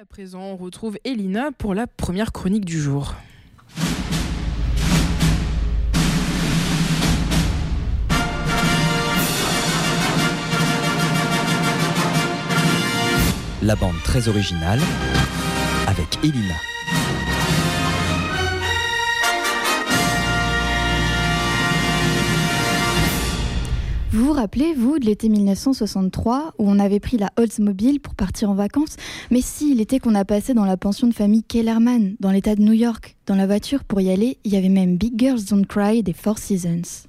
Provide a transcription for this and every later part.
à présent, on retrouve Elina pour la première chronique du jour. La bande très originale avec Elina. Vous rappelez, vous, de l'été 1963, où on avait pris la Oldsmobile pour partir en vacances Mais si, l'été qu'on a passé dans la pension de famille Kellerman, dans l'état de New York. Dans la voiture, pour y aller, il y avait même Big Girls Don't Cry des Four Seasons.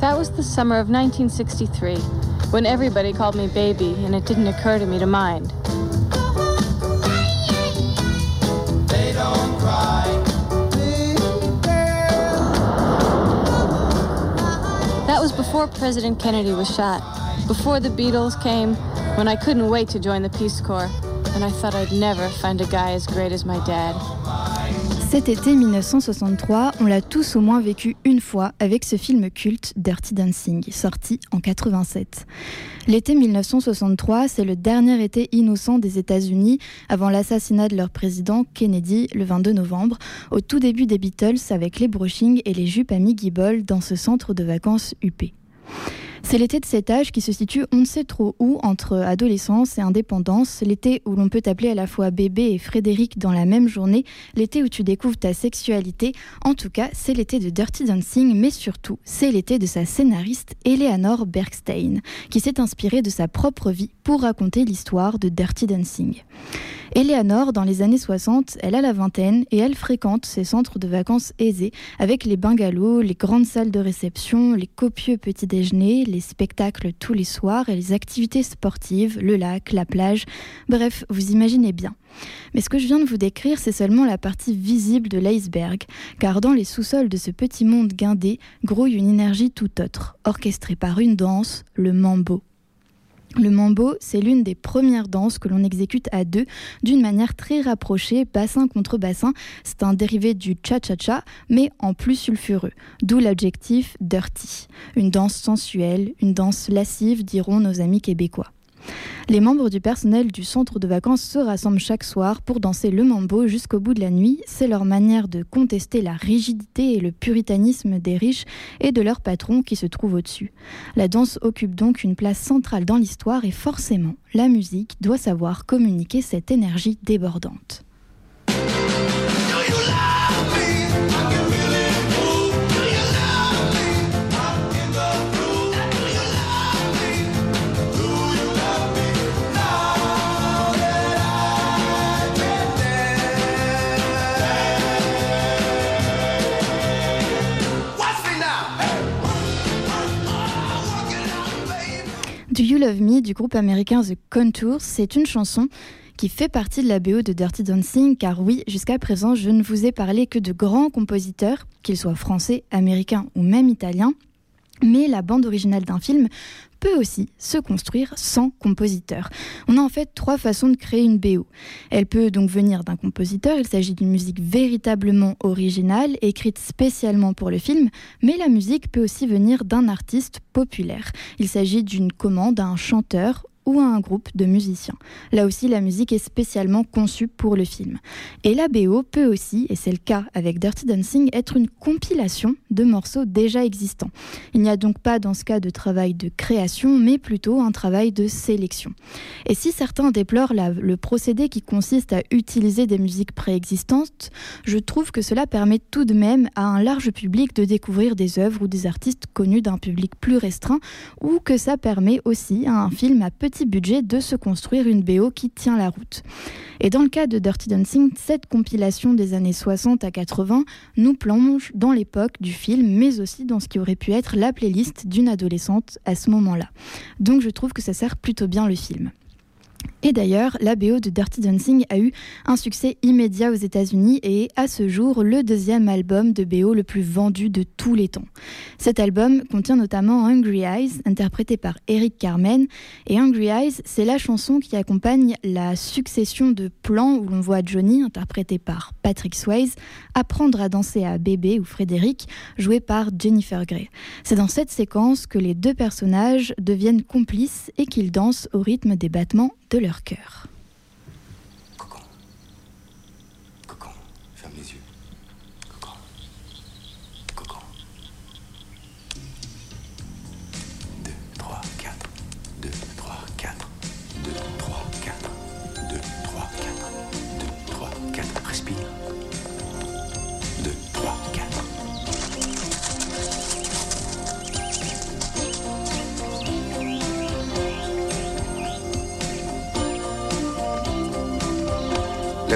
That was the summer of 1963, when everybody called me baby, and it didn't occur to me to mind. Was before President Kennedy was shot, before the Beatles came, when I couldn't wait to join the Peace Corps, and I thought I'd never find a guy as great as my dad. Cet été 1963, on l'a tous au moins vécu une fois avec ce film culte Dirty Dancing, sorti en 87. L'été 1963, c'est le dernier été innocent des États-Unis avant l'assassinat de leur président Kennedy le 22 novembre, au tout début des Beatles avec les brushings et les jupes à Miggy Ball dans ce centre de vacances UP. C'est l'été de cet âge qui se situe on ne sait trop où entre adolescence et indépendance, l'été où l'on peut t'appeler à la fois bébé et Frédéric dans la même journée, l'été où tu découvres ta sexualité. En tout cas, c'est l'été de Dirty Dancing, mais surtout, c'est l'été de sa scénariste Eleanor Bergstein, qui s'est inspirée de sa propre vie pour raconter l'histoire de Dirty Dancing. Eleanor, dans les années 60, elle a la vingtaine et elle fréquente ces centres de vacances aisés avec les bungalows, les grandes salles de réception, les copieux petits déjeuners, les spectacles tous les soirs et les activités sportives, le lac, la plage. Bref, vous imaginez bien. Mais ce que je viens de vous décrire, c'est seulement la partie visible de l'iceberg, car dans les sous-sols de ce petit monde guindé grouille une énergie tout autre, orchestrée par une danse, le mambo. Le mambo, c'est l'une des premières danses que l'on exécute à deux d'une manière très rapprochée, bassin contre bassin. C'est un dérivé du cha-cha-cha, mais en plus sulfureux. D'où l'adjectif dirty. Une danse sensuelle, une danse lascive, diront nos amis québécois. Les membres du personnel du centre de vacances se rassemblent chaque soir pour danser le mambo jusqu'au bout de la nuit. C'est leur manière de contester la rigidité et le puritanisme des riches et de leurs patrons qui se trouvent au-dessus. La danse occupe donc une place centrale dans l'histoire et forcément, la musique doit savoir communiquer cette énergie débordante. Love Me du groupe américain The Contours, c'est une chanson qui fait partie de la BO de Dirty Dancing, car oui, jusqu'à présent, je ne vous ai parlé que de grands compositeurs, qu'ils soient français, américains ou même italiens, mais la bande originale d'un film peut aussi se construire sans compositeur. On a en fait trois façons de créer une BO. Elle peut donc venir d'un compositeur, il s'agit d'une musique véritablement originale, écrite spécialement pour le film, mais la musique peut aussi venir d'un artiste populaire. Il s'agit d'une commande à un chanteur ou à un groupe de musiciens. Là aussi, la musique est spécialement conçue pour le film. Et la BO peut aussi, et c'est le cas avec Dirty Dancing, être une compilation de morceaux déjà existants. Il n'y a donc pas dans ce cas de travail de création, mais plutôt un travail de sélection. Et si certains déplorent le procédé qui consiste à utiliser des musiques préexistantes, je trouve que cela permet tout de même à un large public de découvrir des œuvres ou des artistes connus d'un public plus restreint, ou que ça permet aussi à un film à petit budget de se construire une BO qui tient la route. Et dans le cas de Dirty Dancing, cette compilation des années 60 à 80 nous plonge dans l'époque du film, mais aussi dans ce qui aurait pu être la playlist d'une adolescente à ce moment-là. Donc je trouve que ça sert plutôt bien le film. Et d'ailleurs, la BO de Dirty Dancing a eu un succès immédiat aux États-Unis et est à ce jour le deuxième album de BO le plus vendu de tous les temps. Cet album contient notamment Hungry Eyes, interprété par Eric Carmen. Et Hungry Eyes, c'est la chanson qui accompagne la succession de plans où l'on voit Johnny, interprété par Patrick Swayze, apprendre à danser à bébé ou Frédéric, joué par Jennifer Grey. C'est dans cette séquence que les deux personnages deviennent complices et qu'ils dansent au rythme des battements de leur cœur.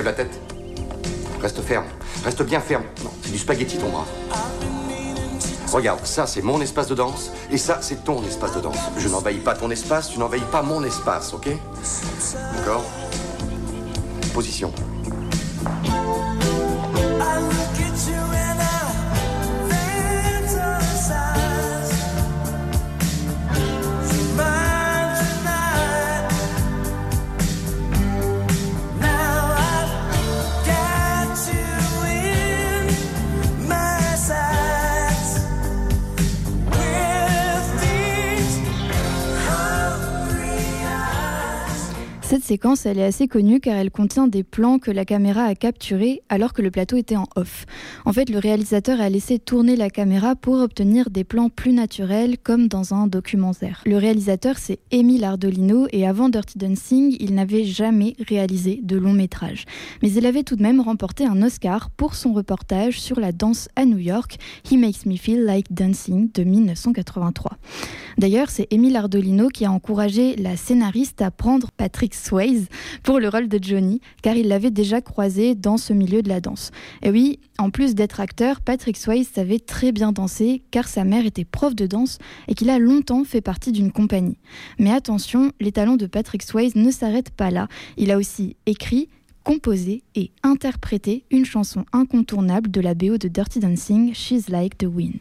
Lève la tête. Reste ferme. Reste bien ferme. Non, c'est du spaghetti ton bras. Regarde, ça c'est mon espace de danse et ça c'est ton espace de danse. Je n'envahis pas ton espace, tu n'envahis pas mon espace, ok? D'accord? Position. Cette séquence, elle est assez connue car elle contient des plans que la caméra a capturés alors que le plateau était en off. En fait, le réalisateur a laissé tourner la caméra pour obtenir des plans plus naturels comme dans un documentaire. Le réalisateur, c'est Émile Ardolino et avant Dirty Dancing, il n'avait jamais réalisé de long métrage. Mais il avait tout de même remporté un Oscar pour son reportage sur la danse à New York, He Makes Me Feel Like Dancing de 1983. D'ailleurs, c'est Émile Ardolino qui a encouragé la scénariste à prendre Patrick Swayze pour le rôle de Johnny, car il l'avait déjà croisé dans ce milieu de la danse. Et oui, en plus d'être acteur, Patrick Swayze savait très bien danser, car sa mère était prof de danse et qu'il a longtemps fait partie d'une compagnie. Mais attention, les talents de Patrick Swayze ne s'arrêtent pas là. Il a aussi écrit, composé et interprété une chanson incontournable de la BO de Dirty Dancing, She's Like the Wind.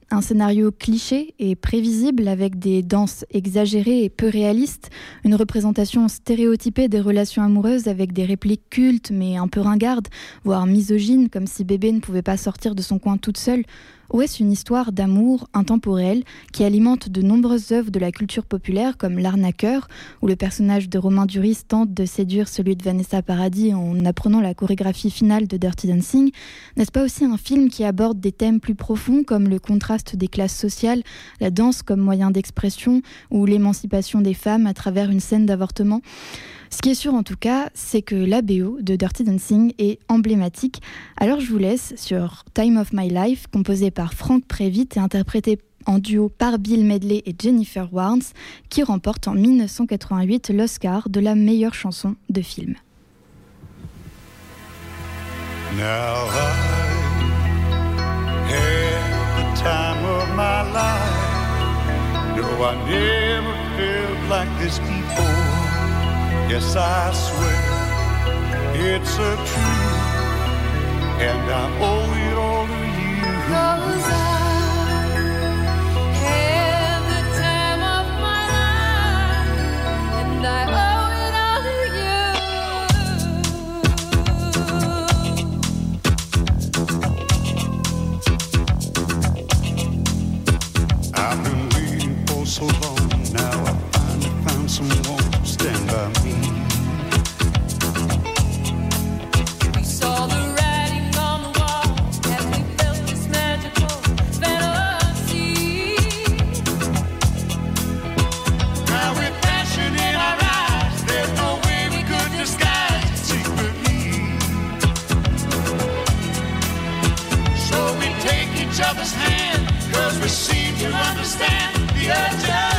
un scénario cliché et prévisible avec des danses exagérées et peu réalistes, une représentation stéréotypée des relations amoureuses avec des répliques cultes mais un peu ringardes, voire misogynes comme si bébé ne pouvait pas sortir de son coin toute seule, est-ce une histoire d'amour intemporel qui alimente de nombreuses œuvres de la culture populaire comme L'arnaqueur, où le personnage de Romain Duris tente de séduire celui de Vanessa Paradis en apprenant la chorégraphie finale de Dirty Dancing? N'est-ce pas aussi un film qui aborde des thèmes plus profonds comme le contraste des classes sociales, la danse comme moyen d'expression ou l'émancipation des femmes à travers une scène d'avortement? Ce qui est sûr en tout cas, c'est que la BO de Dirty Dancing est emblématique. Alors je vous laisse sur Time of My Life, composé par Frank Prévite et interprété en duo par Bill Medley et Jennifer Warnes, qui remporte en 1988 l'Oscar de la meilleure chanson de film. Yes, I swear it's a truth, and I owe it all to you. Cause I had the time of my life, and I understand the urgency.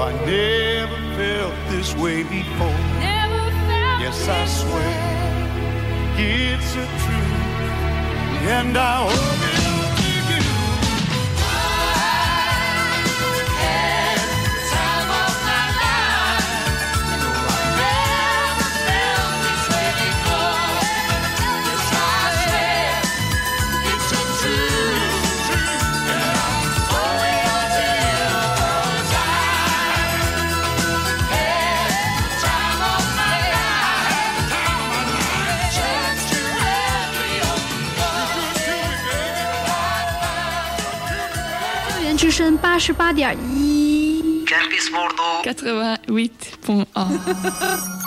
I never felt this way before. yes, I swear way. it's a truth, and I hope. 十八点一。Campus Bordeaux 88.1。